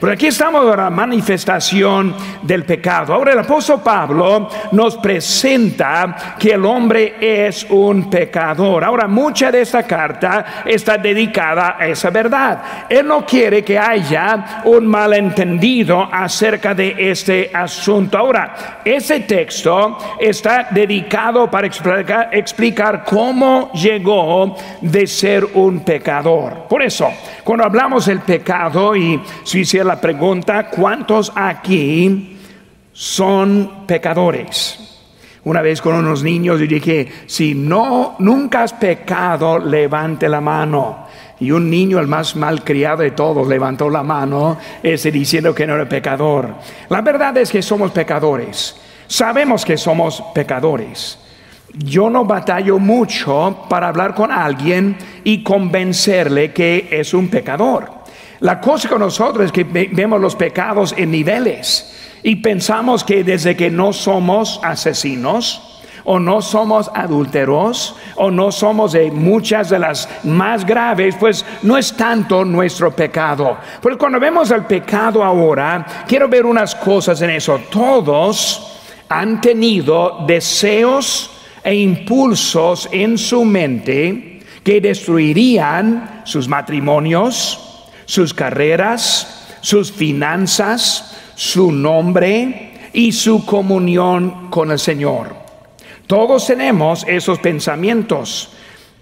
Pero aquí estamos en la manifestación del pecado. Ahora el apóstol Pablo nos presenta que el hombre es un pecador. Ahora mucha de esta carta está dedicada a esa verdad. Él no quiere que haya un malentendido acerca de este asunto. Ahora, ese texto está dedicado para explicar, explicar cómo llegó de ser un pecador. Por eso, cuando hablamos del pecado y si hiciera la pregunta, ¿cuántos aquí son pecadores? Una vez con unos niños yo dije, si no, nunca has pecado, levante la mano. Y un niño, el más malcriado de todos, levantó la mano, ese diciendo que no era pecador. La verdad es que somos pecadores. Sabemos que somos pecadores. Yo no batallo mucho para hablar con alguien y convencerle que es un pecador. La cosa con nosotros es que vemos los pecados en niveles y pensamos que desde que no somos asesinos, o no somos adúlteros, o no somos de muchas de las más graves, pues no es tanto nuestro pecado. Pero cuando vemos el pecado ahora, quiero ver unas cosas en eso. Todos han tenido deseos e impulsos en su mente que destruirían sus matrimonios, sus carreras, sus finanzas, su nombre y su comunión con el Señor. Todos tenemos esos pensamientos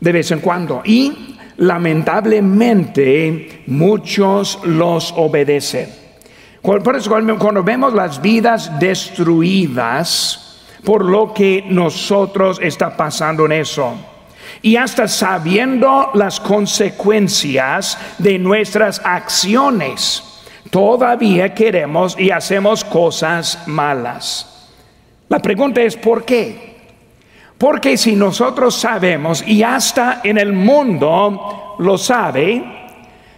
de vez en cuando y lamentablemente muchos los obedecen. Por eso cuando vemos las vidas destruidas, por lo que nosotros está pasando en eso. Y hasta sabiendo las consecuencias de nuestras acciones, todavía queremos y hacemos cosas malas. La pregunta es ¿por qué? Porque si nosotros sabemos, y hasta en el mundo lo sabe,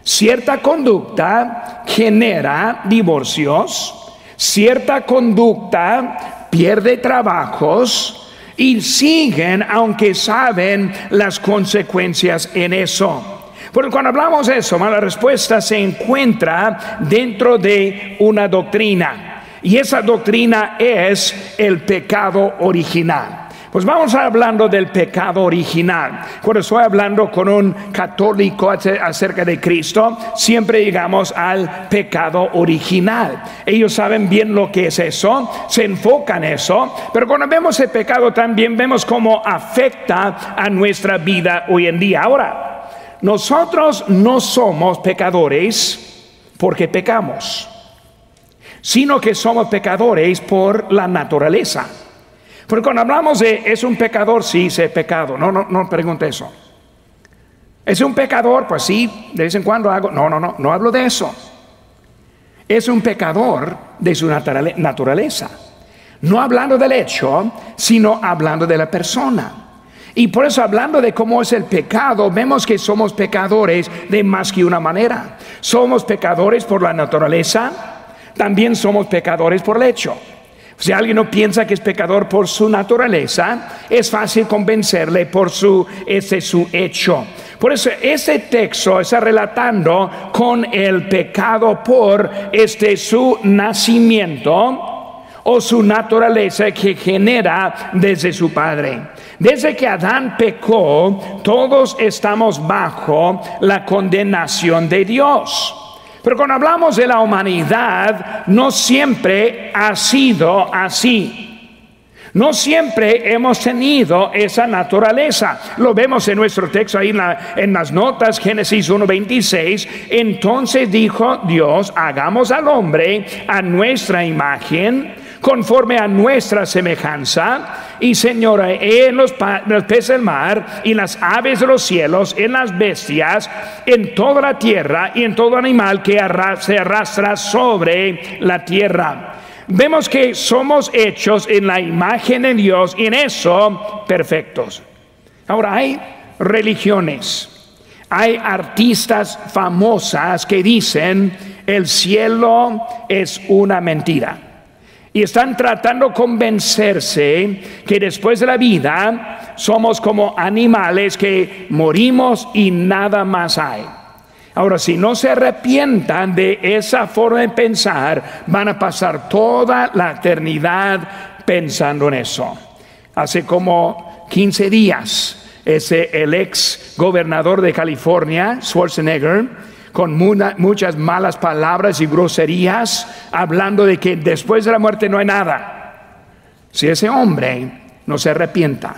cierta conducta genera divorcios, cierta conducta pierde trabajos y siguen aunque saben las consecuencias en eso. Porque cuando hablamos de eso, la respuesta se encuentra dentro de una doctrina. Y esa doctrina es el pecado original. Pues vamos hablando del pecado original. Cuando estoy hablando con un católico acerca de Cristo, siempre llegamos al pecado original. Ellos saben bien lo que es eso, se enfocan en eso, pero cuando vemos el pecado también vemos cómo afecta a nuestra vida hoy en día. Ahora, nosotros no somos pecadores porque pecamos, sino que somos pecadores por la naturaleza. Porque cuando hablamos de es un pecador, sí, sé pecado. No, no, no pregunte eso. ¿Es un pecador? Pues sí, de vez en cuando hago. No, no, no, no hablo de eso. Es un pecador de su naturaleza. No hablando del hecho, sino hablando de la persona. Y por eso hablando de cómo es el pecado, vemos que somos pecadores de más que una manera. Somos pecadores por la naturaleza, también somos pecadores por el hecho. Si alguien no piensa que es pecador por su naturaleza, es fácil convencerle por su, ese su hecho. Por eso ese texto está relatando con el pecado por este su nacimiento o su naturaleza que genera desde su padre. Desde que Adán pecó, todos estamos bajo la condenación de Dios. Pero cuando hablamos de la humanidad, no siempre ha sido así. No siempre hemos tenido esa naturaleza. Lo vemos en nuestro texto ahí en, las notas, Génesis 1.26. Entonces dijo Dios, hagamos al hombre a nuestra imagen conforme a nuestra semejanza, y Señora, en los, peces del mar, y las aves de los cielos, en las bestias, en toda la tierra y en todo animal que se arrastra sobre la tierra. Vemos que somos hechos en la imagen de Dios y en eso perfectos. Ahora hay religiones, hay artistas famosas que dicen el cielo es una mentira y están tratando de convencerse que después de la vida somos como animales que morimos y nada más hay. Ahora, si no se arrepientan de esa forma de pensar, van a pasar toda la eternidad pensando en eso. Hace como 15 días, ese, el ex gobernador de California, Schwarzenegger, con muchas malas palabras y groserías, hablando de que después de la muerte no hay nada. Si ese hombre no se arrepienta,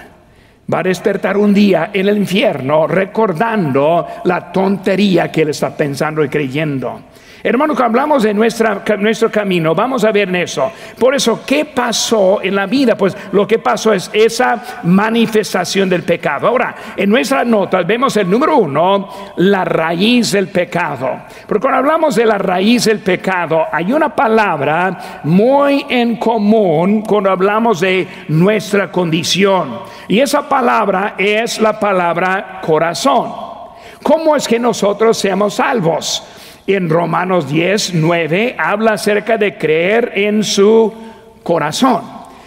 va a despertar un día en el infierno recordando la tontería que él está pensando y creyendo. Hermano, cuando hablamos de nuestro camino, vamos a ver en eso. Por eso, ¿qué pasó en la vida? Pues lo que pasó es esa manifestación del pecado. Ahora, en nuestras notas vemos el número uno, la raíz del pecado. Porque cuando hablamos de la raíz del pecado, hay una palabra muy en común cuando hablamos de nuestra condición. Y esa palabra es la palabra corazón. ¿Cómo es que nosotros seamos salvos? En Romanos 10, 9 habla acerca de creer en su corazón.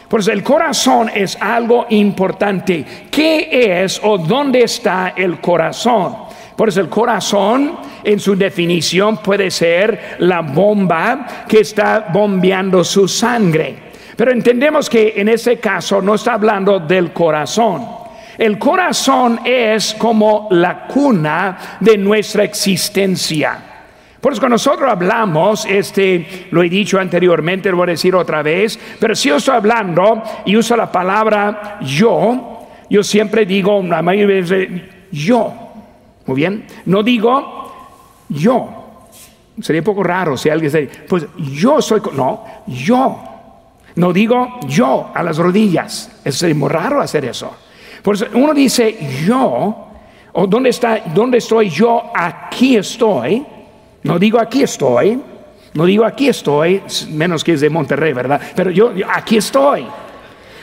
Pues el corazón es algo importante. ¿Qué es o dónde está el corazón? Por eso el corazón en su definición puede ser la bomba que está bombeando su sangre. Pero entendemos que en ese caso no está hablando del corazón. El corazón es como la cuna de nuestra existencia. Por eso cuando nosotros hablamos, este, lo he dicho anteriormente, lo voy a decir otra vez, pero si yo estoy hablando y uso la palabra yo, yo siempre digo, la mayoría yo. Muy bien, no digo yo. Sería un poco raro si alguien dice, pues yo soy, no, yo. No digo yo a las rodillas. Es muy raro hacer eso. Por eso uno dice yo, o dónde está, dónde estoy yo, aquí estoy. No digo aquí estoy, no digo aquí estoy, menos que es de Monterrey, ¿verdad? Pero yo, aquí estoy.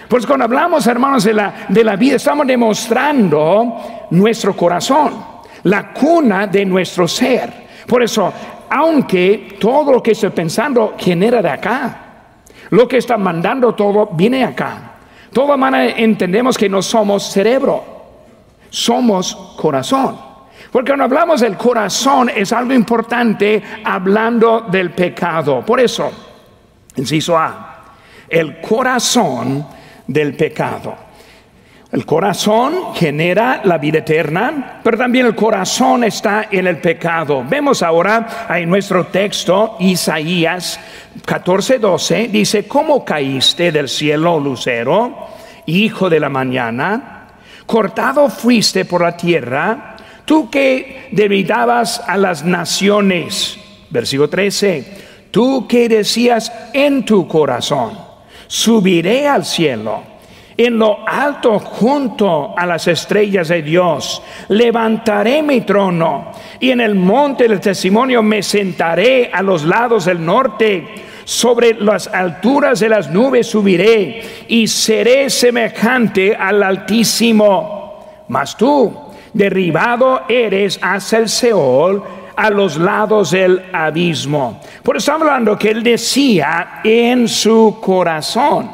Pues cuando hablamos, hermanos, de la, de la vida, estamos demostrando nuestro corazón, la cuna de nuestro ser. Por eso, aunque todo lo que estoy pensando genera de acá, lo que está mandando todo viene acá. Toda manera entendemos que no somos cerebro, somos corazón. Porque cuando hablamos del corazón es algo importante hablando del pecado. Por eso, inciso A, el corazón del pecado. El corazón genera la vida eterna, pero también el corazón está en el pecado. Vemos ahora en nuestro texto, Isaías 14:12, dice, ¿cómo caíste del cielo, lucero, hijo de la mañana? Cortado fuiste por la tierra Tú que debilitabas a las naciones, versículo 13, tú que decías en tu corazón, subiré al cielo, en lo alto junto a las estrellas de Dios, levantaré mi trono y en el monte del testimonio me sentaré a los lados del norte. Sobre las alturas de las nubes subiré y seré semejante al Altísimo. Mas tú, derribado eres hacia el Seol, a los lados del abismo. Por eso estamos hablando que él decía en su corazón.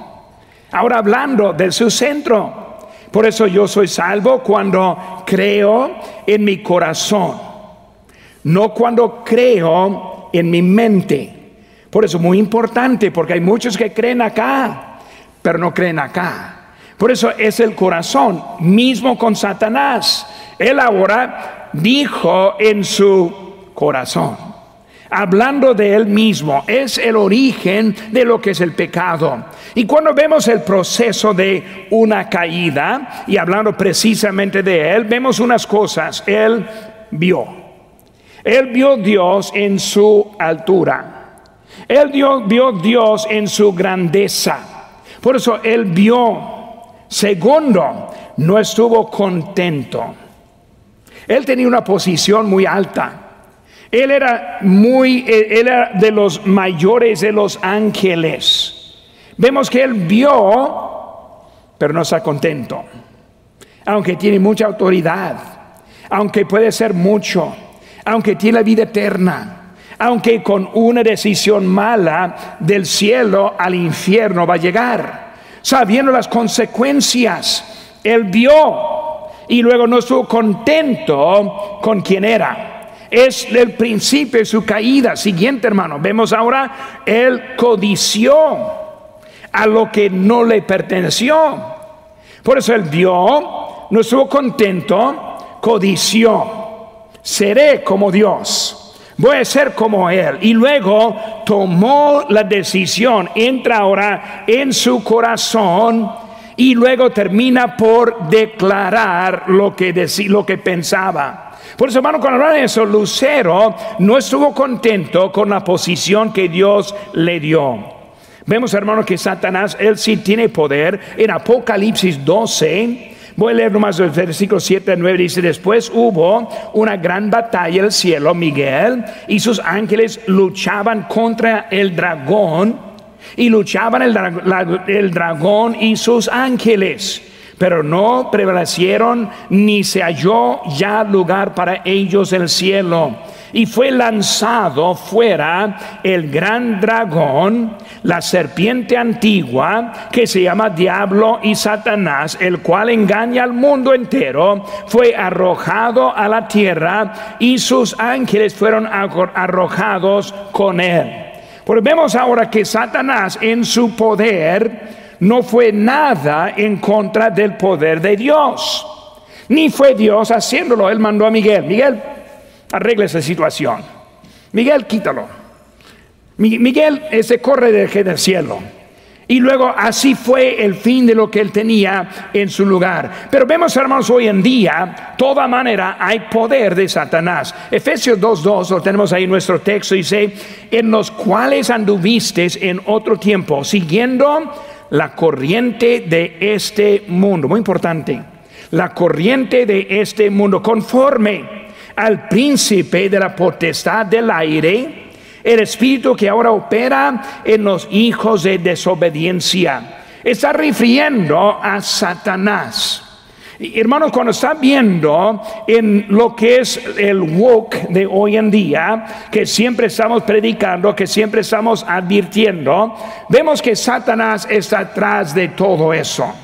Ahora hablando de su centro. Por eso yo soy salvo cuando creo en mi corazón, no cuando creo en mi mente. Por eso muy importante, porque hay muchos que creen acá, pero no creen acá. Por eso es el corazón, mismo con Satanás. Él ahora dijo en su corazón, hablando de él mismo, es el origen de lo que es el pecado. Y cuando vemos el proceso de una caída, y hablando precisamente de él, vemos unas cosas. Él vio. Él vio Dios en su altura. Él vio Dios en su grandeza. Por eso él vio. Segundo, no estuvo contento. Él tenía una posición muy alta. Él era muy, él era de los mayores de los ángeles. Vemos que él vio, pero no está contento. Aunque tiene mucha autoridad, aunque puede ser mucho, aunque tiene vida eterna, aunque con una decisión mala del cielo al infierno va a llegar, sabiendo las consecuencias, él vio y luego no estuvo contento con quien era. es el principio de su caída. Siguiente, hermano, vemos ahora, él codició a lo que no le perteneció. Por eso él vio, no estuvo contento, codició. Seré como Dios voy a ser como Él. Y luego tomó la decisión, entra ahora en su corazón y luego termina por declarar lo que, lo que pensaba. Por eso, hermano, cuando hablan de eso, Lucero no estuvo contento con la posición que Dios le dio. Vemos, hermano, que Satanás, él sí tiene poder. En Apocalipsis 12, Voy a leer nomás el versículo 7 a 9. Dice: Después hubo una gran batalla en el cielo. Miguel y sus ángeles luchaban contra el dragón y luchaban el, dragón y sus ángeles, pero no prevalecieron ni se halló ya lugar para ellos el cielo. Y fue lanzado fuera el gran dragón, la serpiente antigua, que se llama Diablo y Satanás, el cual engaña al mundo entero, fue arrojado a la tierra y sus ángeles fueron arrojados con él. Porque vemos ahora que Satanás en su poder no fue nada en contra del poder de Dios. Ni fue Dios haciéndolo. Él mandó a Miguel. Miguel, arregle esa situación. Miguel, quítalo. Miguel se corre del cielo. Y luego así fue el fin de lo que él tenía en su lugar. Pero vemos, hermanos, hoy en día, toda manera hay poder de Satanás. Efesios 2.2, lo tenemos ahí en nuestro texto, dice, en los cuales anduviste en otro tiempo, siguiendo la corriente de este mundo. Muy importante, la corriente de este mundo, conforme al príncipe de la potestad del aire el espíritu que ahora opera en los hijos de desobediencia. Está refiriendo a Satanás. Hermanos, cuando está viendo en lo que es el woke de hoy en día, que siempre estamos predicando, que siempre estamos advirtiendo, vemos que Satanás está atrás de todo eso.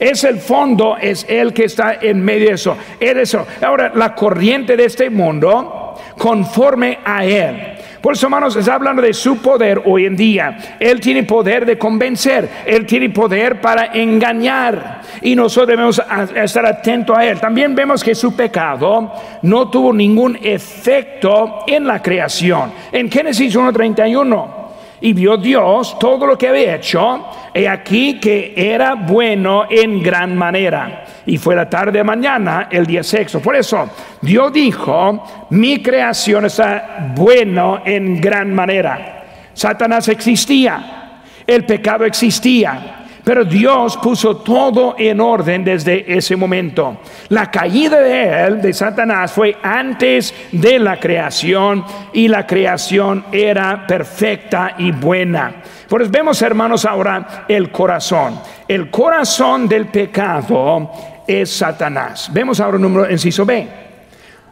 Es el fondo, es el que está en medio de eso. Es eso. Ahora, la corriente de este mundo, conforme a él. Por eso, hermanos, está hablando de su poder hoy en día. Él tiene poder de convencer, Él tiene poder para engañar. Y nosotros debemos estar atentos a Él. También vemos que su pecado no tuvo ningún efecto en la creación. En Génesis 1.31 y vio Dios todo lo que había hecho, y aquí que era bueno en gran manera. Y fue la tarde mañana el día sexto. Por eso Dios dijo, mi creación está bueno en gran manera. Satanás existía, el pecado existía, pero Dios puso todo en orden desde ese momento. La caída de él, de Satanás, fue antes de la creación y la creación era perfecta y buena. Por eso vemos, hermanos, ahora el corazón. El corazón del pecado es Satanás. Vemos ahora el número inciso B.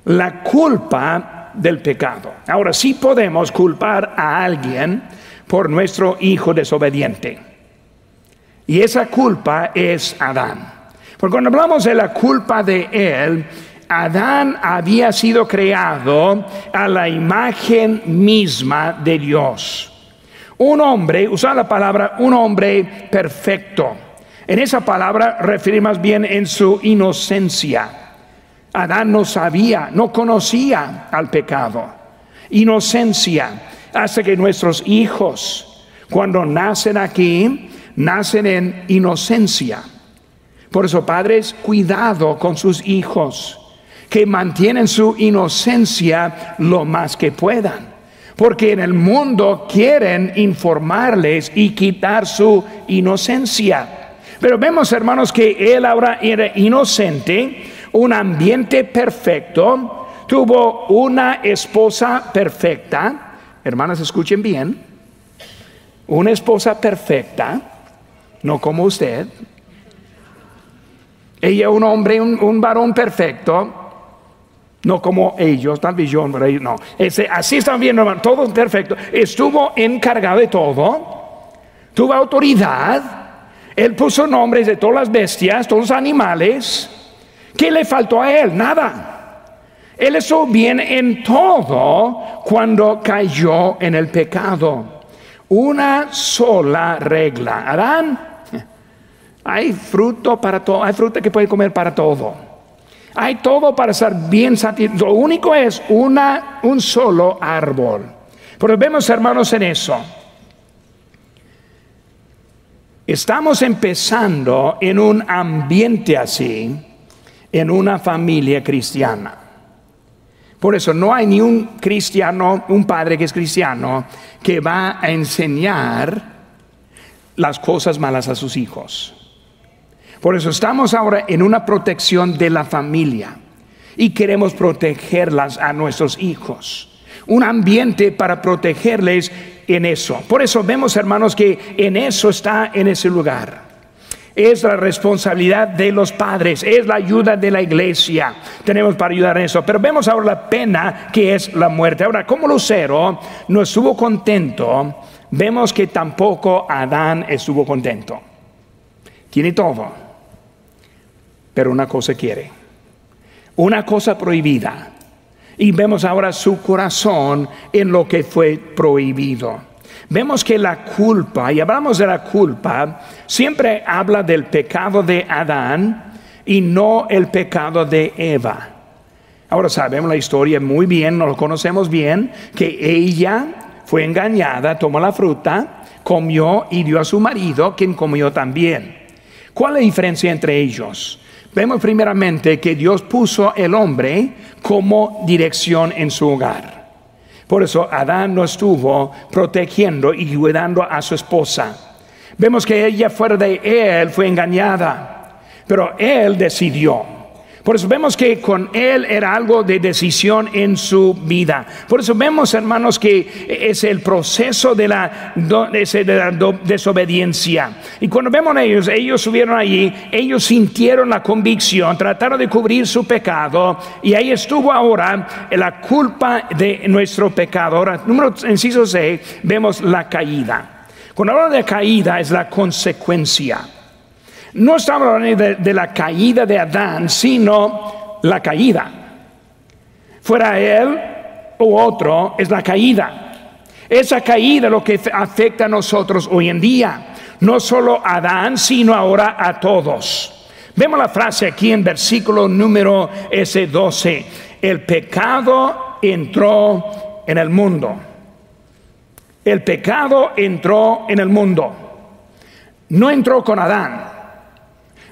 La culpa del pecado. Ahora sí podemos culpar a alguien por nuestro hijo desobediente. Y esa culpa es Adán. Porque cuando hablamos de la culpa de él, Adán había sido creado a la imagen misma de Dios. Un hombre, usa la palabra un hombre perfecto. En esa palabra refiere más bien en su inocencia. Adán no sabía, no conocía al pecado. Inocencia hace que nuestros hijos, cuando nacen aquí, nacen en inocencia. Por eso, padres, cuidado con sus hijos, que mantienen su inocencia lo más que puedan. Porque en el mundo quieren informarles y quitar su inocencia. Pero vemos, hermanos, que él ahora era inocente, un ambiente perfecto, tuvo una esposa perfecta. Hermanas, escuchen bien. Una esposa perfecta no como usted. Ella un hombre, un, varón perfecto, no como ellos, tal vez yo, no. así están viendo, todo perfecto. Estuvo encargado de todo, tuvo autoridad, él puso nombres de todas las bestias, todos los animales. ¿Qué le faltó a él? Nada. Él estuvo bien en todo cuando cayó en el pecado. Una sola regla. Adán, hay fruto para todo, hay fruta que puede comer para todo. Hay todo para estar bien satisfecho. Lo único es una, un solo árbol. Pero vemos, hermanos, en eso. Estamos empezando en un ambiente así, en una familia cristiana. Por eso no hay ni un cristiano, un padre que es cristiano, que va a enseñar las cosas malas a sus hijos. Por eso estamos ahora en una protección de la familia y queremos protegerlas a nuestros hijos. Un ambiente para protegerles en eso. Por eso vemos, hermanos, que en eso está en ese lugar. Es la responsabilidad de los padres, es la ayuda de la iglesia. Tenemos para ayudar en eso. Pero vemos ahora la pena que es la muerte. Ahora, como Lucero no estuvo contento, vemos que tampoco Adán estuvo contento. Tiene todo, pero una cosa quiere. Una cosa prohibida y vemos ahora su corazón en lo que fue prohibido. Vemos que la culpa, y hablamos de la culpa, siempre habla del pecado de Adán y no el pecado de Eva. Ahora sabemos la historia muy bien, nos lo conocemos bien, que ella fue engañada, tomó la fruta, comió y dio a su marido, quien comió también. ¿Cuál es la diferencia entre ellos? Vemos primeramente que Dios puso el hombre como dirección en su hogar. Por eso Adán no estuvo protegiendo y cuidando a su esposa. Vemos que ella fuera de él fue engañada, pero él decidió. Por eso vemos que con él era algo de decisión en su vida. Por eso vemos, hermanos, que es el proceso de la, desobediencia. Y cuando vemos a ellos, ellos subieron allí, ellos sintieron la convicción, trataron de cubrir su pecado, y ahí estuvo ahora la culpa de nuestro pecado. Ahora, número inciso 6, vemos la caída. Cuando hablo de caída es la consecuencia. No estamos hablando de, la caída de Adán, sino la caída. Fuera él u otro es la caída. Esa caída lo que afecta a nosotros hoy en día. No solo a Adán, sino ahora a todos. Vemos la frase aquí en versículo número ese 12. El pecado entró en el mundo. El pecado entró en el mundo. No entró con Adán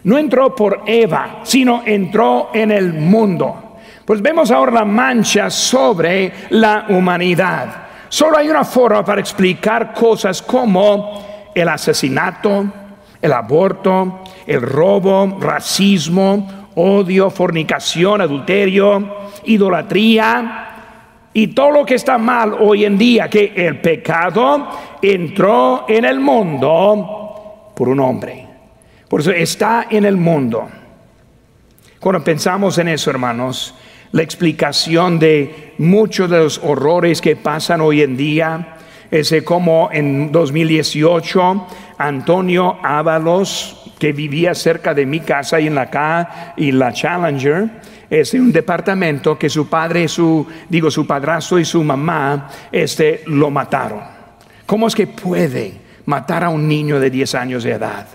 no entró por Eva, sino entró en el mundo. Pues vemos ahora la mancha sobre la humanidad. Solo hay una forma para explicar cosas como el asesinato, el aborto, el robo, racismo, odio, fornicación, adulterio, idolatría y todo lo que está mal hoy en día, que el pecado entró en el mundo por un hombre. Por eso está en el mundo. Cuando pensamos en eso, hermanos, la explicación de muchos de los horrores que pasan hoy en día es como en 2018 Antonio Ábalos, que vivía cerca de mi casa y en la K y la Challenger, es un departamento que su padre, su, digo, su padrastro y su mamá, este, lo mataron. ¿Cómo es que puede matar a un niño de 10 años de edad?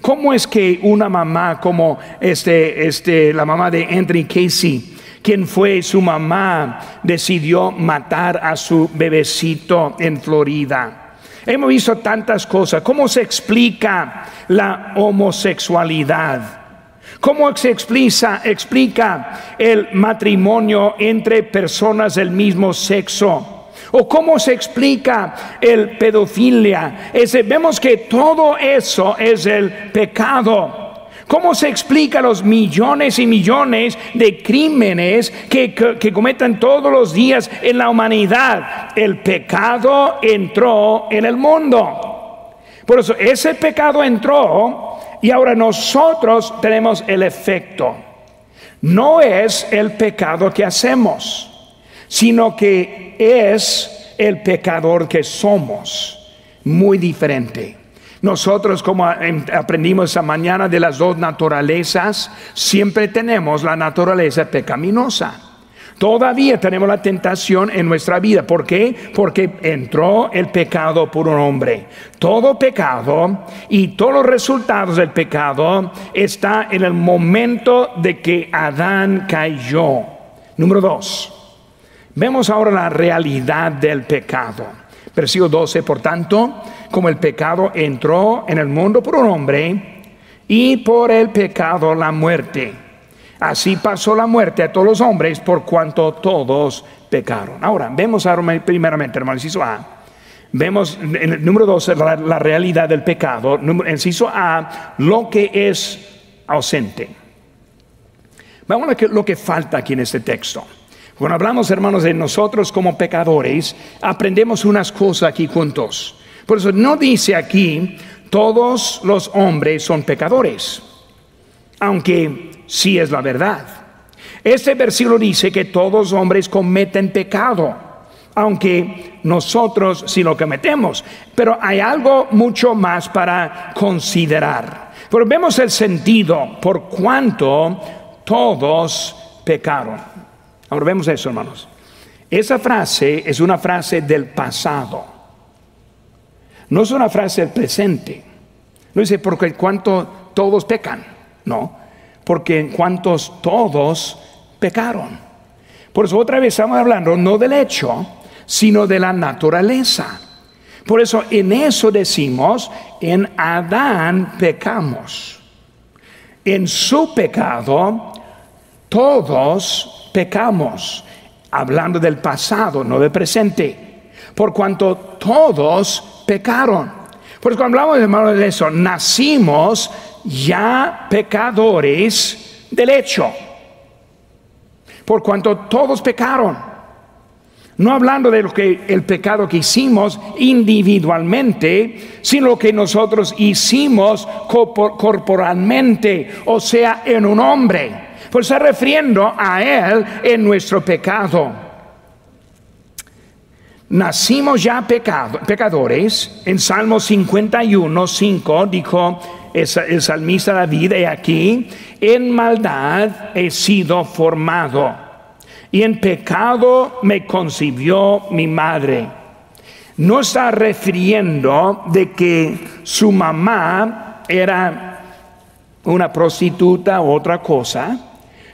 ¿Cómo es que una mamá como este, este, la mamá de Anthony Casey, quien fue su mamá, decidió matar a su bebecito en Florida? Hemos visto tantas cosas. ¿Cómo se explica la homosexualidad? ¿Cómo se explica, explica el matrimonio entre personas del mismo sexo? ¿O cómo se explica el pedofilia? vemos que todo eso es el pecado. ¿Cómo se explica los millones y millones de crímenes que, que, cometen todos los días en la humanidad? El pecado entró en el mundo. Por eso ese pecado entró y ahora nosotros tenemos el efecto. No es el pecado que hacemos sino que es el pecador que somos, muy diferente. Nosotros, como aprendimos esta mañana de las dos naturalezas, siempre tenemos la naturaleza pecaminosa. Todavía tenemos la tentación en nuestra vida. ¿Por qué? Porque entró el pecado por un hombre. Todo pecado y todos los resultados del pecado está en el momento de que Adán cayó. Número dos. Vemos ahora la realidad del pecado. Versículo 12, por tanto, como el pecado entró en el mundo por un hombre y por el pecado la muerte Así pasó la muerte a todos los hombres por cuanto todos pecaron. Ahora, vemos ahora primeramente, hermano, inciso A. Vemos en el número dos la, la realidad del pecado. Inciso A, lo que es ausente. Vamos a ver lo que falta aquí en este texto. Cuando hablamos, hermanos, de nosotros como pecadores, aprendemos unas cosas aquí juntos. Por eso no dice aquí, todos los hombres son pecadores. Aunque si es la verdad. Este versículo dice que todos los hombres cometen pecado, aunque nosotros sí lo cometemos. Pero hay algo mucho más para considerar. Pero vemos el sentido por cuanto todos pecaron. Ahora vemos eso, hermanos. Esa frase es una frase del pasado. No es una frase del presente. No dice porque cuanto todos pecan. No porque en cuantos todos pecaron. Por eso otra vez estamos hablando no del hecho, sino de la naturaleza. Por eso en eso decimos, en Adán pecamos. En su pecado, todos pecamos. Hablando del pasado, no del presente. Por cuanto todos pecaron. Por eso cuando hablamos de eso, nacimos ya pecadores del hecho, por cuanto todos pecaron. No hablando de lo que el pecado que hicimos individualmente, sino lo que nosotros hicimos corporalmente, o sea, en un hombre. Pues está refiriendo a él en nuestro pecado. Nacimos ya pecadores. En Salmo 51, 5 dijo, el salmista David, y aquí, en maldad he sido formado y en pecado me concibió mi madre. No está refiriendo de que su mamá era una prostituta o otra cosa,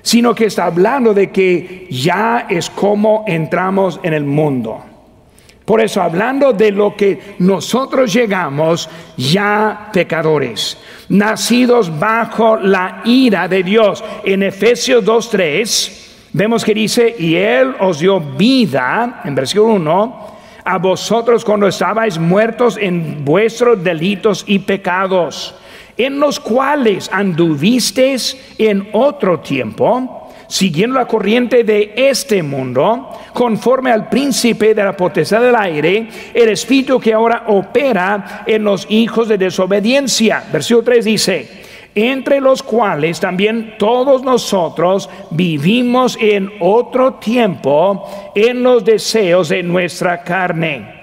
sino que está hablando de que ya es como entramos en el mundo. Por eso, hablando de lo que nosotros llegamos ya pecadores, nacidos bajo la ira de Dios. En Efesios 2.3 vemos que dice, y Él os dio vida, en versículo 1, a vosotros cuando estabais muertos en vuestros delitos y pecados, en los cuales anduvisteis en otro tiempo siguiendo la corriente de este mundo, conforme al príncipe de la potestad del aire, el espíritu que ahora opera en los hijos de desobediencia. Versículo 3 dice, entre los cuales también todos nosotros vivimos en otro tiempo en los deseos de nuestra carne,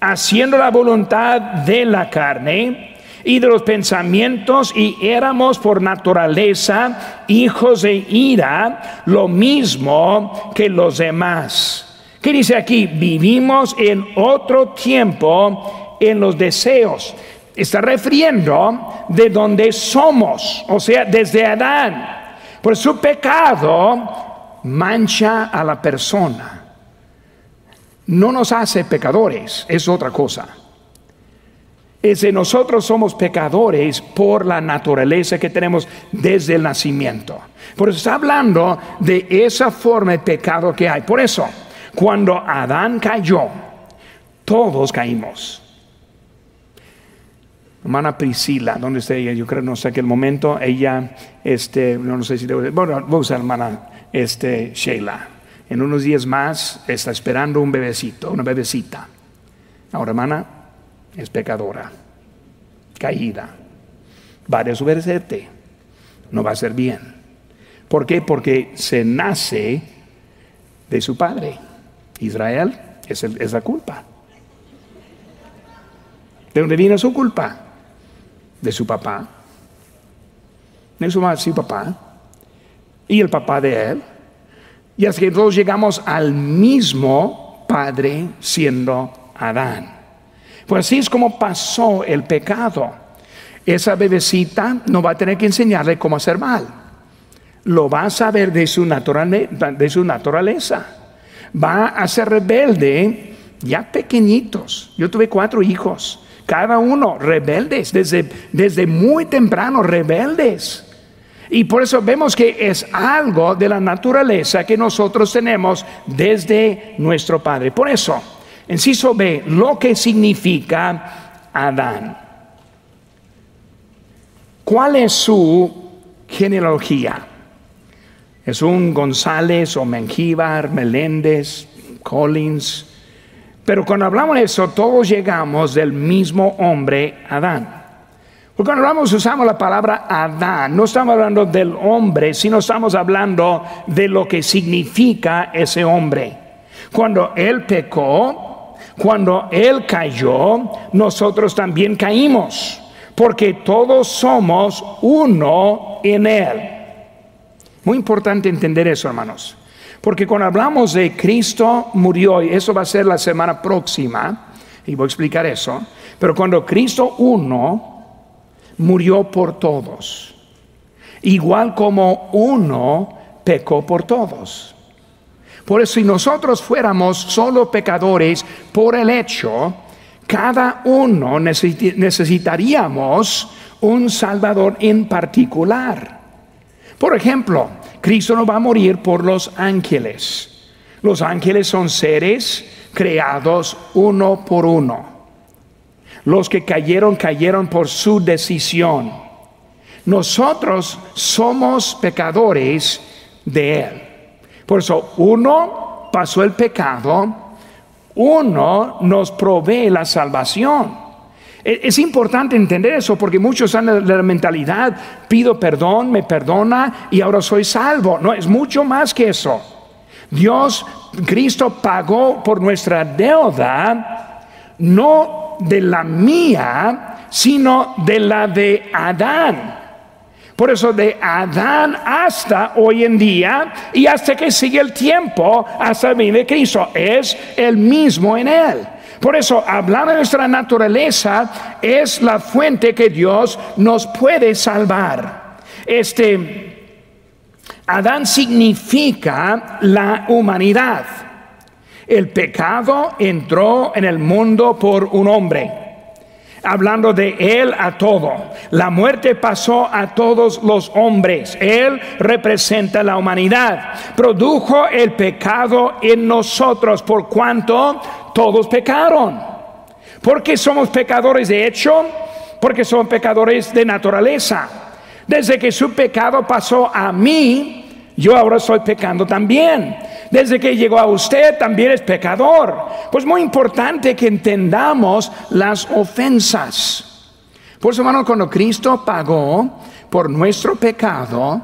haciendo la voluntad de la carne y de los pensamientos y éramos por naturaleza hijos de ira, lo mismo que los demás. ¿Qué dice aquí? Vivimos en otro tiempo en los deseos. Está refiriendo de donde somos, o sea, desde Adán. Por su pecado mancha a la persona. No nos hace pecadores, es otra cosa es que nosotros somos pecadores por la naturaleza que tenemos desde el nacimiento. Por eso está hablando de esa forma de pecado que hay. Por eso, cuando Adán cayó, todos caímos. Hermana Priscila, ¿dónde está ella? Yo creo, no sé qué el momento, ella, este, no, sé si debo, bueno, vamos a hermana este, Sheila. En unos días más está esperando un bebecito, una bebecita. Ahora, hermana, es pecadora, caída. Va a desobedecerte, no va a ser bien. ¿Por qué? Porque se nace de su padre. Israel es, la culpa. ¿De dónde viene su culpa? De su papá. De su, su papá. Y el papá de él. Y así que todos llegamos al mismo Padre siendo Adán. Pues así es como pasó el pecado. Esa bebecita no va a tener que enseñarle cómo hacer mal. Lo va a saber de su, de su naturaleza. Va a ser rebelde ya pequeñitos. Yo tuve cuatro hijos, cada uno rebeldes, desde, desde muy temprano rebeldes. Y por eso vemos que es algo de la naturaleza que nosotros tenemos desde nuestro Padre. Por eso, enciso B, lo que significa Adán. ¿Cuál es su genealogía? ¿Es un González o Mengíbar, Meléndez, Collins? Pero cuando hablamos de eso, todos llegamos del mismo hombre, Adán. Porque cuando hablamos, usamos la palabra Adán, no estamos hablando del hombre, sino estamos hablando de lo que significa ese hombre. Cuando él pecó, cuando él cayó, nosotros también caímos porque todos somos uno en Él. Muy importante entender eso, hermanos. Porque cuando hablamos de Cristo murió, y eso va a ser la semana próxima, y voy a explicar eso, pero cuando Cristo uno murió por todos, igual como uno pecó por todos. Por eso si nosotros fuéramos solo pecadores por el hecho cada uno necesitaríamos un Salvador en particular. Por ejemplo, Cristo no va a morir por los ángeles. Los ángeles son seres creados uno por uno. Los que cayeron, cayeron por su decisión. Nosotros somos pecadores de Él. Por eso, uno pasó el pecado uno nos provee la salvación. E, es importante entender eso porque muchos han de la mentalidad, pido perdón, me perdona y ahora soy salvo. No, es mucho más que eso. Dios, Cristo pagó por nuestra deuda, no de la mía, sino de la de Adán. Por eso de Adán hasta hoy en día y hasta que sigue el tiempo, hasta el de Cristo, es el mismo en él. Por eso hablar de nuestra naturaleza es la fuente que Dios nos puede salvar. Este Adán significa la humanidad. El pecado entró en el mundo por un hombre hablando de Él a todo. La muerte pasó a todos los hombres. Él representa la humanidad. Produjo el pecado en nosotros por cuanto todos pecaron. Porque somos pecadores de hecho, porque somos pecadores de naturaleza. Desde que su pecado pasó a mí, yo ahora estoy pecando también. Desde que llegó a usted también es pecador. Pues muy importante que entendamos las ofensas. Por eso, hermano, cuando Cristo pagó por nuestro pecado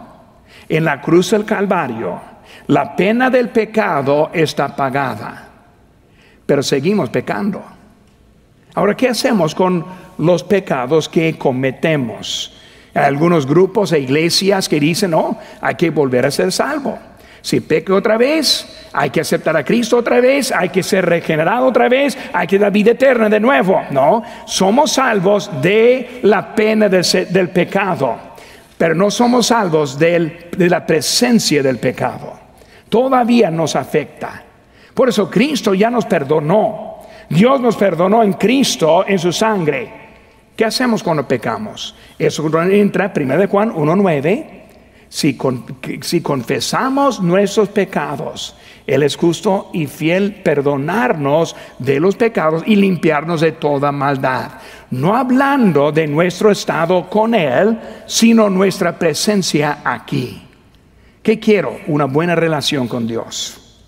en la cruz del Calvario, la pena del pecado está pagada. Pero seguimos pecando. Ahora, ¿qué hacemos con los pecados que cometemos? Algunos grupos e iglesias que dicen, no, hay que volver a ser salvo. Si peque otra vez, hay que aceptar a Cristo otra vez, hay que ser regenerado otra vez, hay que dar vida eterna de nuevo. No, somos salvos de la pena del, pecado, pero no somos salvos de la presencia del pecado. Todavía nos afecta. Por eso Cristo ya nos perdonó. Dios nos perdonó en Cristo, en su sangre. ¿Qué hacemos cuando pecamos? Eso entra 1 Juan 1.9. Si, si confesamos nuestros pecados, Él es justo y fiel perdonarnos de los pecados y limpiarnos de toda maldad. No hablando de nuestro estado con Él, sino nuestra presencia aquí. ¿Qué quiero? Una buena relación con Dios.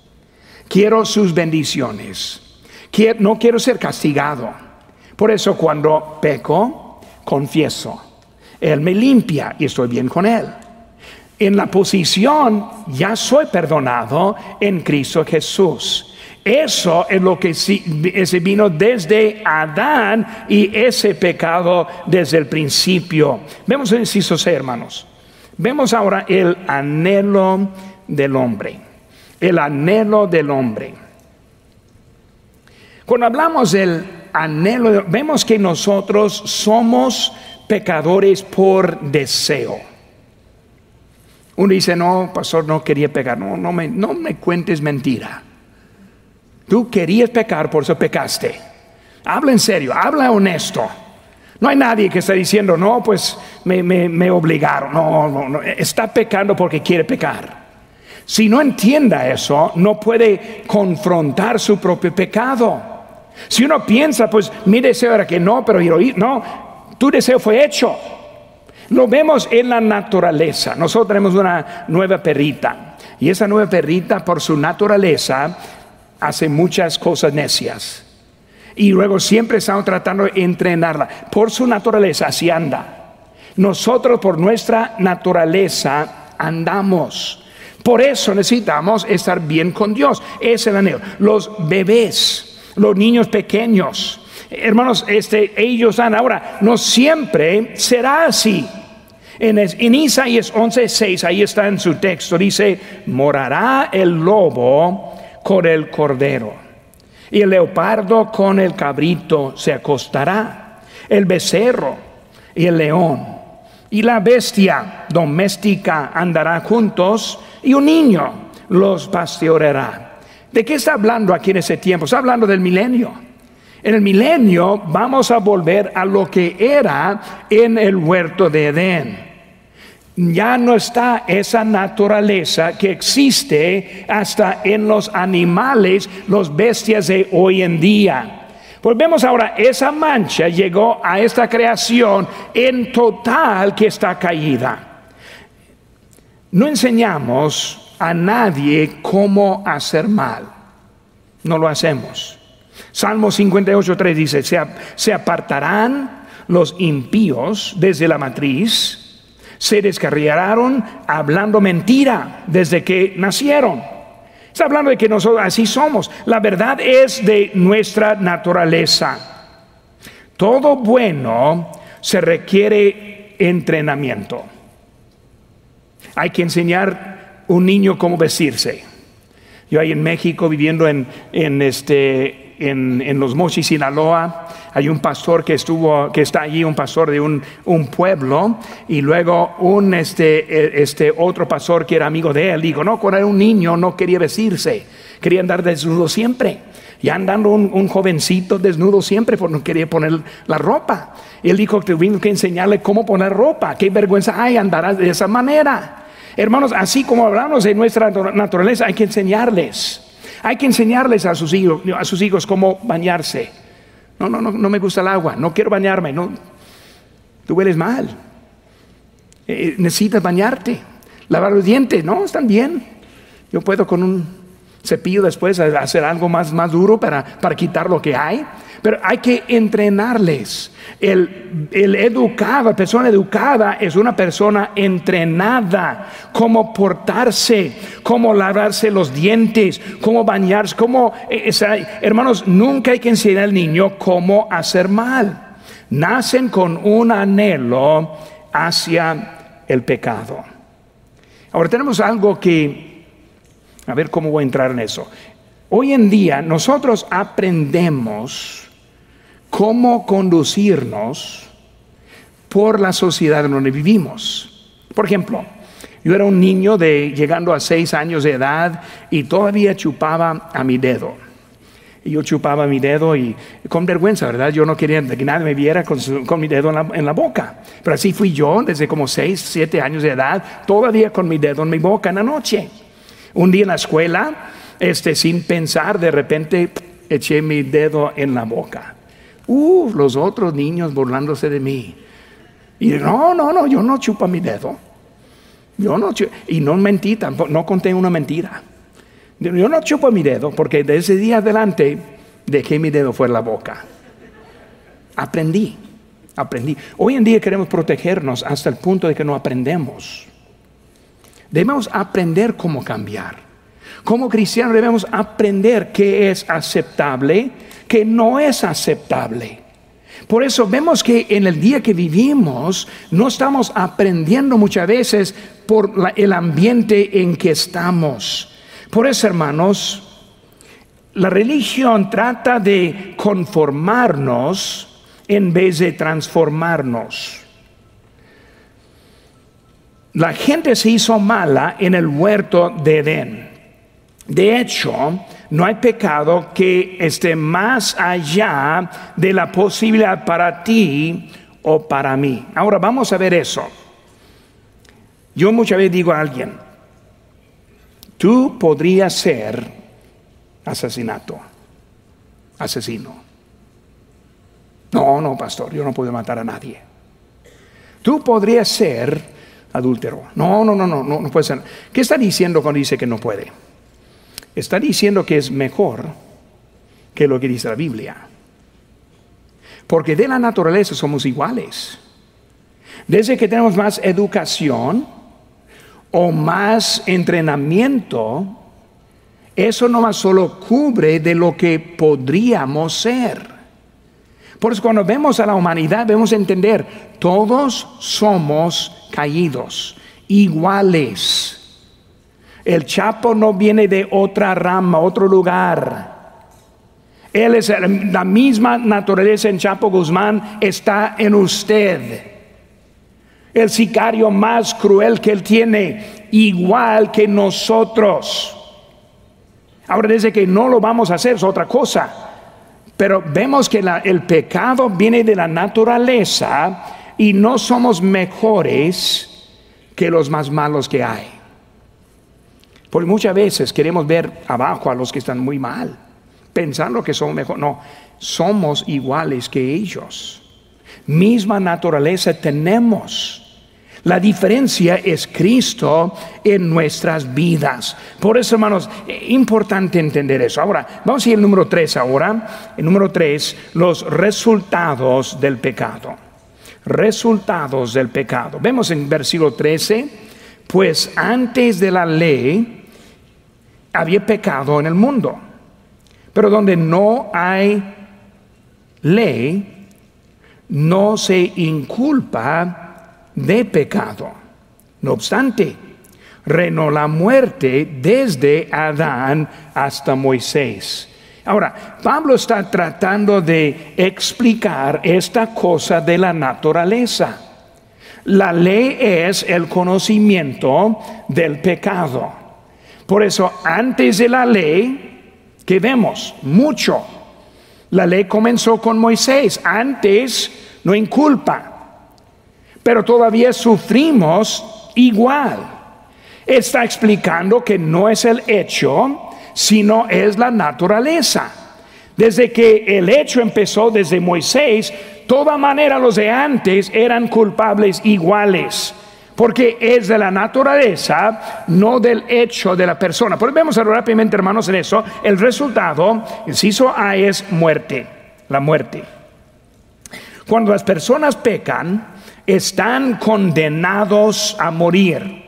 Quiero sus bendiciones. no quiero ser castigado. Por eso cuando peco, confieso. Él me limpia y estoy bien con Él. En la posición, ya soy perdonado en Cristo Jesús. Eso es lo que ese vino desde Adán y ese pecado desde el principio. Vemos el inciso hermanos. Vemos ahora el anhelo del hombre. el anhelo del hombre. Cuando hablamos del anhelo, vemos que nosotros somos pecadores por deseo. Uno dice, no, pastor, no quería pecar. No, no me, no me cuentes mentira. Tú querías pecar, por eso pecaste. Habla en serio, habla honesto. No hay nadie que esté diciendo, no, pues me, me, obligaron. No, no, no, está pecando porque quiere pecar. Si no entienda eso, no puede confrontar su propio pecado. Si uno piensa, pues mi deseo era que no, pero no, tu deseo fue hecho. Lo vemos en la naturaleza. Nosotros tenemos una nueva perrita y esa nueva perrita por su naturaleza hace muchas cosas necias. Y luego siempre estamos tratando de entrenarla. Por su naturaleza así anda. Nosotros por nuestra naturaleza andamos. Por eso necesitamos estar bien con Dios. Es el anhelo. Los bebés, los niños pequeños, hermanos, este, ellos han ahora, no siempre será así. En, en Isaías 11:6, ahí está en su texto, dice: Morará el lobo con el cordero, y el leopardo con el cabrito se acostará, el becerro y el león, y la bestia doméstica andará juntos, y un niño los pastoreará. ¿De qué está hablando aquí en ese tiempo? Está hablando del milenio. En el milenio vamos a volver a lo que era en el huerto de Edén. Ya no está esa naturaleza que existe hasta en los animales, los bestias de hoy en día. Pues vemos ahora, esa mancha llegó a esta creación en total que está caída. No enseñamos a nadie cómo hacer mal. No lo hacemos. Salmo 58.3 dice, se, se apartarán los impíos desde la matriz, se descarriaron hablando mentira desde que nacieron. Está hablando de que nosotros así somos. La verdad es de nuestra naturaleza. Todo bueno se requiere entrenamiento. Hay que enseñar un niño cómo vestirse. Yo ahí en México viviendo en, en este, en, Los Mochis, Sinaloa. Hay un pastor que estuvo, que está allí, un pastor de un, pueblo, y luego un este, e, este otro pastor que era amigo de él dijo, no, cuando era un niño no quería vestirse, quería andar desnudo siempre. Y andando un, jovencito desnudo siempre, porque no quería poner la ropa. Él dijo que tuvimos que enseñarle cómo poner ropa. Qué vergüenza hay andar de esa manera. Hermanos, así como hablamos de nuestra naturaleza, hay que enseñarles. Hay que enseñarles a sus hijos, a sus hijos cómo bañarse. No, no, no, no me gusta el agua, no quiero bañarme, no. Tú hueles mal. Eh, necesitas bañarte. Lavar los dientes, no, están bien. Yo puedo con un cepillo después hacer algo más, más duro para, para quitar lo que hay. Pero hay que entrenarles. El, el educado, persona educada es una persona entrenada. Cómo portarse, cómo lavarse los dientes, cómo bañarse, cómo... Eh, hermanos, nunca hay que enseñar al niño cómo hacer mal. Nacen con un anhelo hacia el pecado. Ahora tenemos algo que... A ver cómo voy a entrar en eso. Hoy en día nosotros aprendemos cómo conducirnos por la sociedad en donde vivimos. Por ejemplo, yo era un niño de llegando a seis años de edad y todavía chupaba a mi dedo. Y yo chupaba mi dedo y con vergüenza, ¿verdad? Yo no quería que nadie me viera con, mi dedo en la, en la, boca. Pero así fui yo desde como seis, siete años de edad, todavía con mi dedo en mi boca en la noche. Un día en la escuela, este, sin pensar, de repente eché mi dedo en la boca. Uh, los otros niños burlándose de mí. Y no, no, no, yo no chupo mi dedo. Yo no y no mentí, tampoco, no conté una mentira. Yo no chupo mi dedo porque de ese día adelante dejé mi dedo fuera de la boca. Aprendí, aprendí. Hoy en día queremos protegernos hasta el punto de que no aprendemos. Debemos aprender cómo cambiar. Como cristianos debemos aprender qué es aceptable que no es aceptable. Por eso vemos que en el día que vivimos no estamos aprendiendo muchas veces por el ambiente en que estamos. Por eso, hermanos, la religión trata de conformarnos en vez de transformarnos. La gente se hizo mala en el huerto de Edén. De hecho, no hay pecado que esté más allá de la posibilidad para ti o para mí. Ahora vamos a ver eso. Yo muchas veces digo a alguien, tú podrías ser asesinato, asesino. No, no, pastor, yo no puedo matar a nadie. Tú podrías ser adúltero. No, no, no, no, no, no puede ser. ¿Qué está diciendo cuando dice que no puede? Está diciendo que es mejor que lo que dice la Biblia. Porque de la naturaleza somos iguales. Desde que tenemos más educación o más entrenamiento, eso no más solo cubre de lo que podríamos ser. Por eso cuando vemos a la humanidad, debemos entender, todos somos caídos, iguales. El Chapo no viene de otra rama, otro lugar. Él es la misma naturaleza en Chapo Guzmán, está en usted. El sicario más cruel que él tiene, igual que nosotros. Ahora dice que no lo vamos a hacer, es otra cosa. Pero vemos que el pecado viene de la naturaleza y no somos mejores que los más malos que hay. Porque muchas veces queremos ver abajo a los que están muy mal, pensando que son mejor. No, somos iguales que ellos. Misma naturaleza tenemos. La diferencia es Cristo en nuestras vidas. Por eso, hermanos, es importante entender eso. Ahora, vamos a ir al número 3 ahora. El número 3, los resultados del pecado. Resultados del pecado. Vemos en versículo 13, pues antes de la ley, había pecado en el mundo. Pero donde no hay ley, no se inculpa de pecado. No obstante, reinó la muerte desde Adán hasta Moisés. Ahora, Pablo está tratando de explicar esta cosa de la naturaleza. La ley es el conocimiento del pecado. Por eso, antes de la ley, que vemos mucho, la ley comenzó con Moisés, antes no inculpa, pero todavía sufrimos igual. Está explicando que no es el hecho, sino es la naturaleza. Desde que el hecho empezó desde Moisés, toda manera los de antes eran culpables iguales porque es de la naturaleza, no del hecho de la persona. Pues vemos rápidamente, hermanos, en eso. El resultado, inciso A, es muerte, la muerte. Cuando las personas pecan, están condenados a morir.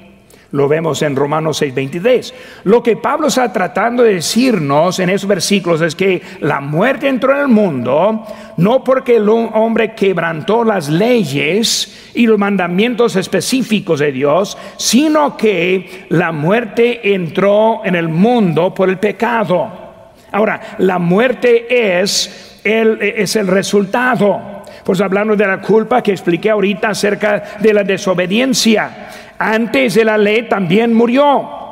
Lo vemos en Romanos 6:23. Lo que Pablo está tratando de decirnos en esos versículos es que la muerte entró en el mundo no porque el hombre quebrantó las leyes y los mandamientos específicos de Dios, sino que la muerte entró en el mundo por el pecado. Ahora, la muerte es el, es el resultado. Pues hablando de la culpa que expliqué ahorita acerca de la desobediencia antes de la ley también murió.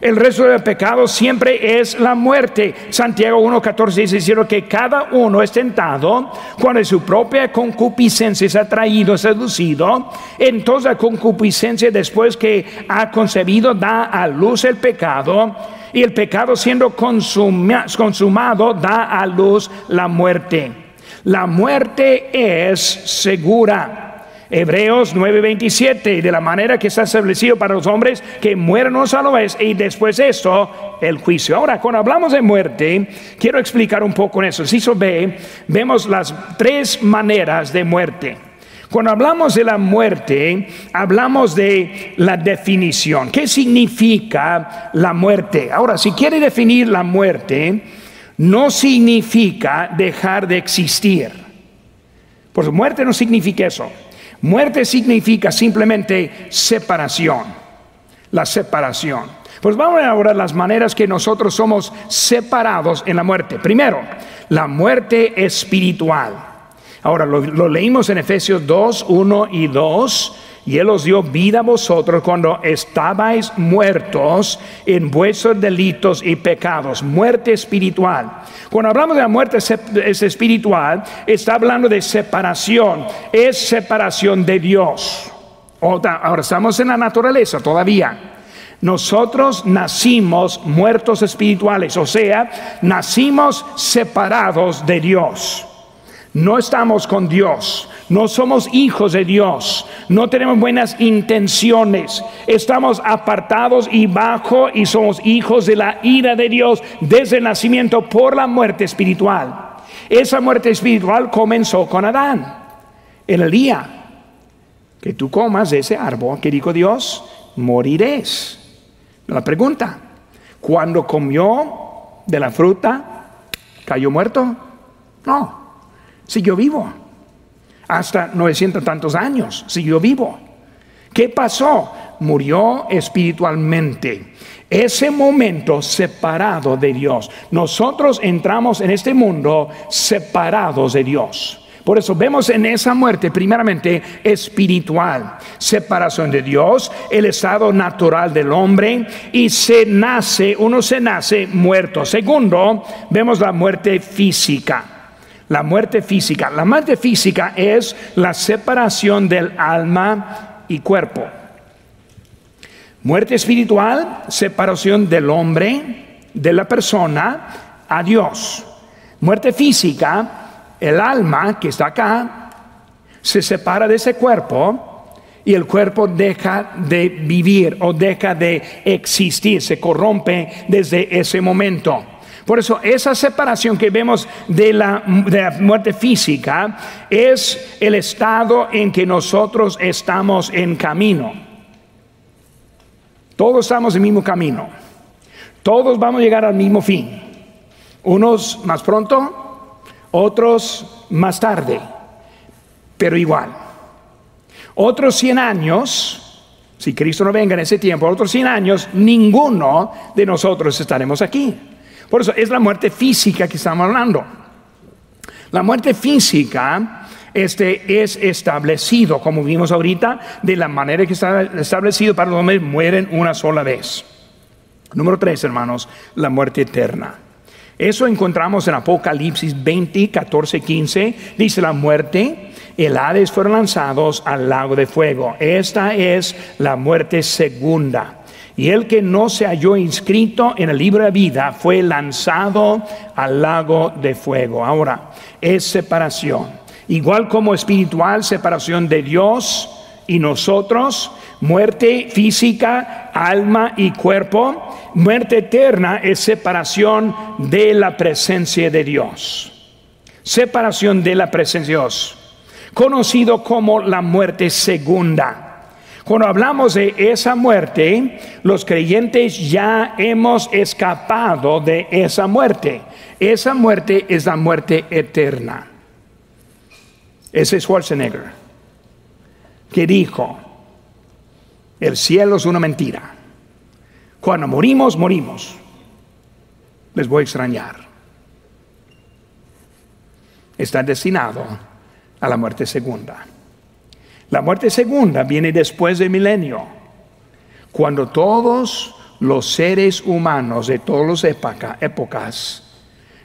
El resto del pecado siempre es la muerte. Santiago 1.14 dice que cada uno es tentado cuando su propia concupiscencia se ha traído, seducido. Entonces la concupiscencia después que ha concebido da a luz el pecado. Y el pecado siendo consumado da a luz la muerte. La muerte es segura. Hebreos 9:27, de la manera que está establecido para los hombres que mueren a la vez y después de esto el juicio. Ahora, cuando hablamos de muerte, quiero explicar un poco en eso. Si ve, vemos las tres maneras de muerte. Cuando hablamos de la muerte, hablamos de la definición. ¿Qué significa la muerte? Ahora, si quiere definir la muerte, no significa dejar de existir. Por muerte no significa eso. Muerte significa simplemente separación, la separación. Pues vamos a ver las maneras que nosotros somos separados en la muerte. Primero, la muerte espiritual. Ahora, lo, lo leímos en Efesios 2, 1 y 2 y Él os dio vida a vosotros cuando estabais muertos en vuestros delitos y pecados, muerte espiritual. Cuando hablamos de la muerte espiritual, está hablando de separación, es separación de Dios. Ahora estamos en la naturaleza todavía. Nosotros nacimos muertos espirituales, o sea, nacimos separados de Dios. No estamos con Dios, no somos hijos de Dios, no tenemos buenas intenciones, estamos apartados y bajo y somos hijos de la ira de Dios desde el nacimiento por la muerte espiritual. Esa muerte espiritual comenzó con Adán, el día que tú comas de ese árbol que dijo Dios, moriréis. La pregunta, ¿cuándo comió de la fruta, cayó muerto? No siguió vivo. Hasta 900 tantos años siguió vivo. ¿Qué pasó? Murió espiritualmente. Ese momento separado de Dios. Nosotros entramos en este mundo separados de Dios. Por eso vemos en esa muerte primeramente espiritual, separación de Dios, el estado natural del hombre y se nace, uno se nace muerto. Segundo, vemos la muerte física la muerte física. La muerte física es la separación del alma y cuerpo. Muerte espiritual, separación del hombre, de la persona, a Dios. Muerte física, el alma que está acá, se separa de ese cuerpo y el cuerpo deja de vivir o deja de existir, se corrompe desde ese momento. Por eso esa separación que vemos de la, muerte física es el estado en que nosotros estamos en camino. Todos estamos en el mismo camino. Todos vamos a llegar al mismo fin. Unos más pronto, otros más tarde, pero igual. Otros 100 años, si Cristo no venga en ese tiempo, otros 100 años, ninguno de nosotros estaremos aquí. Por eso es la muerte física que estamos hablando. La muerte física este es establecido, como vimos ahorita, de la manera que está establecido para los hombres mueren una sola vez. Número tres, hermanos, la muerte eterna. Eso encontramos en Apocalipsis 20, 14, 15. Dice la muerte, el Hades fueron lanzados al lago de fuego. Esta es la muerte segunda. Y el que no se halló inscrito en el libro de vida fue lanzado al lago de fuego. Ahora, es separación. Igual como espiritual, separación de Dios y nosotros, muerte física, alma y cuerpo. Muerte eterna es separación de la presencia de Dios. Separación de la presencia de Dios. Conocido como la muerte segunda. Cuando hablamos de esa muerte, los creyentes ya hemos escapado de esa muerte. Esa muerte es la muerte eterna. Ese es Schwarzenegger, que dijo, el cielo es una mentira. Cuando morimos, morimos. Les voy a extrañar. Está destinado a la muerte segunda. La muerte segunda viene después del milenio, cuando todos los seres humanos de todas las épocas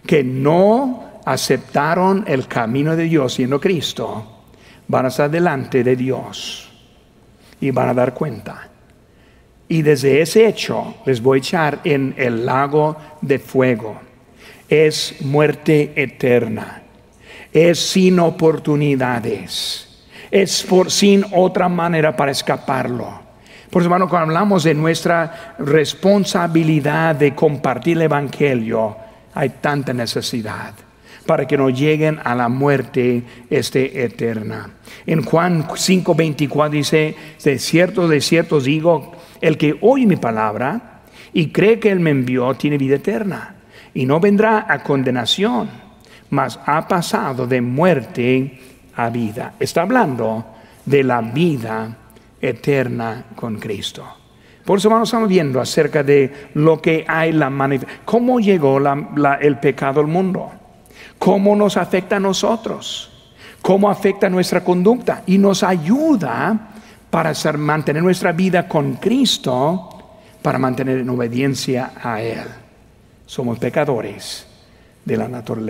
que no aceptaron el camino de Dios siendo Cristo, van a estar delante de Dios y van a dar cuenta. Y desde ese hecho les voy a echar en el lago de fuego. Es muerte eterna. Es sin oportunidades es por sin otra manera para escaparlo. Por eso, hermano, cuando hablamos de nuestra responsabilidad de compartir el Evangelio, hay tanta necesidad para que no lleguen a la muerte este, eterna. En Juan 5:24 dice, de cierto, de cierto digo, el que oye mi palabra y cree que Él me envió, tiene vida eterna y no vendrá a condenación, mas ha pasado de muerte a vida. Está hablando de la vida eterna con Cristo. Por eso vamos estamos viendo acerca de lo que hay, la cómo llegó el pecado al mundo, cómo nos afecta a nosotros, cómo afecta nuestra conducta y nos ayuda para mantener nuestra vida con Cristo, para mantener en obediencia a Él. Somos pecadores de la naturaleza.